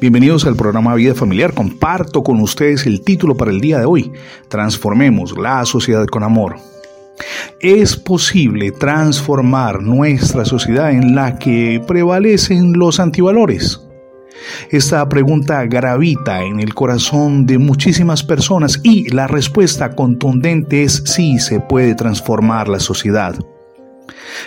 Bienvenidos al programa Vida Familiar. Comparto con ustedes el título para el día de hoy. Transformemos la sociedad con amor. ¿Es posible transformar nuestra sociedad en la que prevalecen los antivalores? Esta pregunta gravita en el corazón de muchísimas personas y la respuesta contundente es sí se puede transformar la sociedad.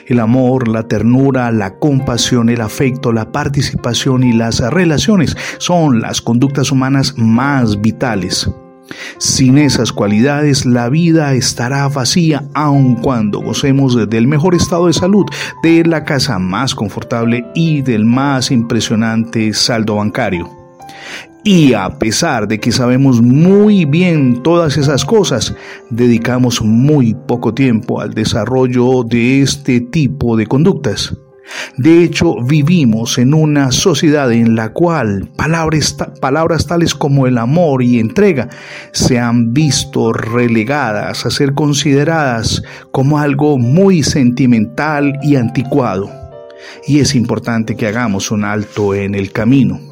El amor, la ternura, la compasión, el afecto, la participación y las relaciones son las conductas humanas más vitales. Sin esas cualidades la vida estará vacía aun cuando gocemos del mejor estado de salud, de la casa más confortable y del más impresionante saldo bancario. Y a pesar de que sabemos muy bien todas esas cosas, dedicamos muy poco tiempo al desarrollo de este tipo de conductas. De hecho, vivimos en una sociedad en la cual palabras, palabras, tales como el amor y entrega se han visto relegadas a ser consideradas como algo muy sentimental y anticuado. Y es importante que hagamos un alto en el camino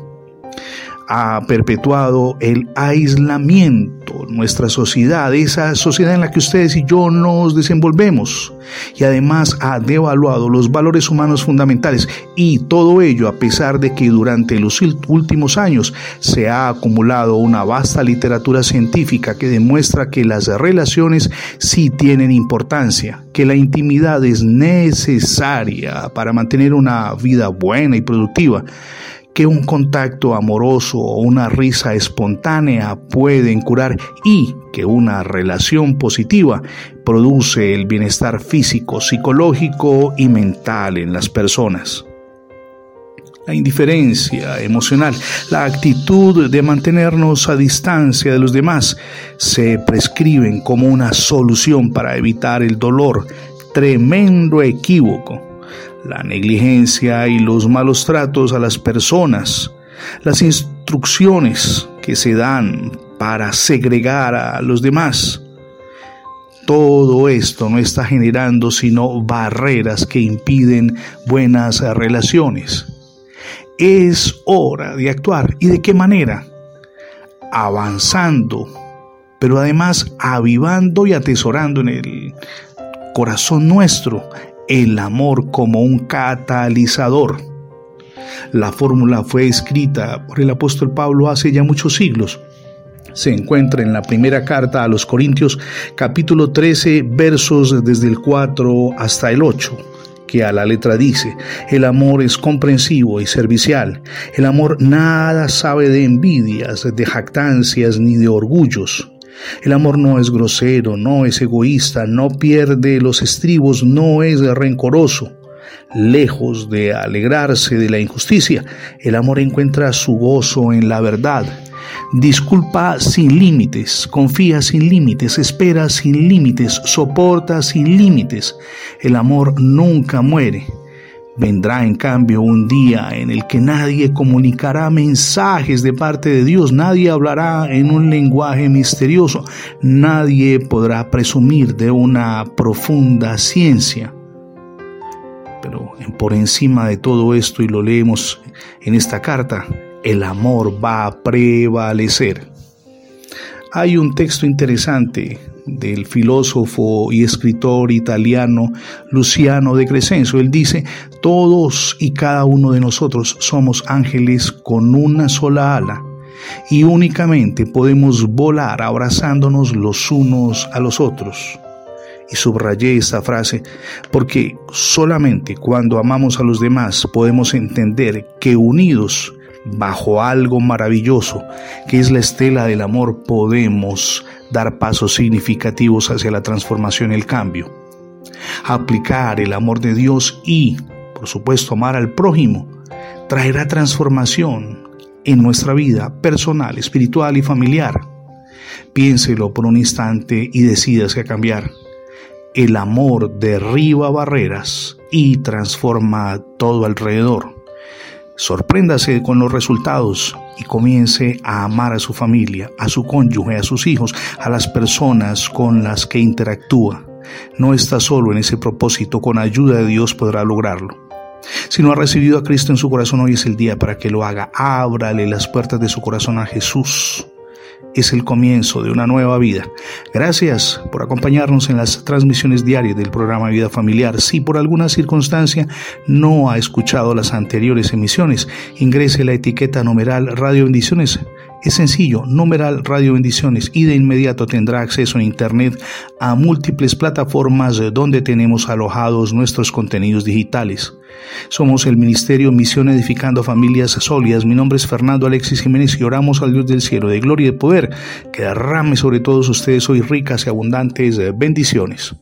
ha perpetuado el aislamiento, nuestra sociedad, esa sociedad en la que ustedes y yo nos desenvolvemos, y además ha devaluado los valores humanos fundamentales, y todo ello a pesar de que durante los últimos años se ha acumulado una vasta literatura científica que demuestra que las relaciones sí tienen importancia, que la intimidad es necesaria para mantener una vida buena y productiva, que un contacto amoroso o una risa espontánea pueden curar y que una relación positiva produce el bienestar físico, psicológico y mental en las personas. La indiferencia emocional, la actitud de mantenernos a distancia de los demás, se prescriben como una solución para evitar el dolor, tremendo equívoco la negligencia y los malos tratos a las personas, las instrucciones que se dan para segregar a los demás. Todo esto no está generando sino barreras que impiden buenas relaciones. Es hora de actuar. ¿Y de qué manera? Avanzando, pero además avivando y atesorando en el corazón nuestro el amor como un catalizador. La fórmula fue escrita por el apóstol Pablo hace ya muchos siglos. Se encuentra en la primera carta a los Corintios capítulo 13 versos desde el 4 hasta el 8 que a la letra dice, el amor es comprensivo y servicial, el amor nada sabe de envidias, de jactancias ni de orgullos, el amor no es grosero, no es egoísta, no pierde los estribos, no es rencoroso. Lejos de alegrarse de la injusticia, el amor encuentra su gozo en la verdad. Disculpa sin límites, confía sin límites, espera sin límites, soporta sin límites. El amor nunca muere. Vendrá en cambio un día en el que nadie comunicará mensajes de parte de Dios, nadie hablará en un lenguaje misterioso, nadie podrá presumir de una profunda ciencia. Pero por encima de todo esto, y lo leemos en esta carta, el amor va a prevalecer. Hay un texto interesante del filósofo y escritor italiano Luciano de Crescenzo. Él dice, todos y cada uno de nosotros somos ángeles con una sola ala y únicamente podemos volar abrazándonos los unos a los otros. Y subrayé esta frase porque solamente cuando amamos a los demás podemos entender que unidos bajo algo maravilloso que es la estela del amor podemos dar pasos significativos hacia la transformación y el cambio. Aplicar el amor de Dios y, por supuesto, amar al prójimo traerá transformación en nuestra vida personal, espiritual y familiar. Piénselo por un instante y decídase a cambiar. El amor derriba barreras y transforma todo alrededor. Sorpréndase con los resultados y comience a amar a su familia, a su cónyuge, a sus hijos, a las personas con las que interactúa. No está solo en ese propósito, con ayuda de Dios podrá lograrlo. Si no ha recibido a Cristo en su corazón, hoy es el día para que lo haga. Ábrale las puertas de su corazón a Jesús es el comienzo de una nueva vida. Gracias por acompañarnos en las transmisiones diarias del programa Vida Familiar. Si por alguna circunstancia no ha escuchado las anteriores emisiones, ingrese la etiqueta numeral Radio Bendiciones. Es sencillo, numeral Radio Bendiciones y de inmediato tendrá acceso a Internet a múltiples plataformas donde tenemos alojados nuestros contenidos digitales. Somos el Ministerio Misión Edificando Familias Sólidas. Mi nombre es Fernando Alexis Jiménez y oramos al Dios del cielo de gloria y de poder que derrame sobre todos ustedes hoy ricas y abundantes bendiciones.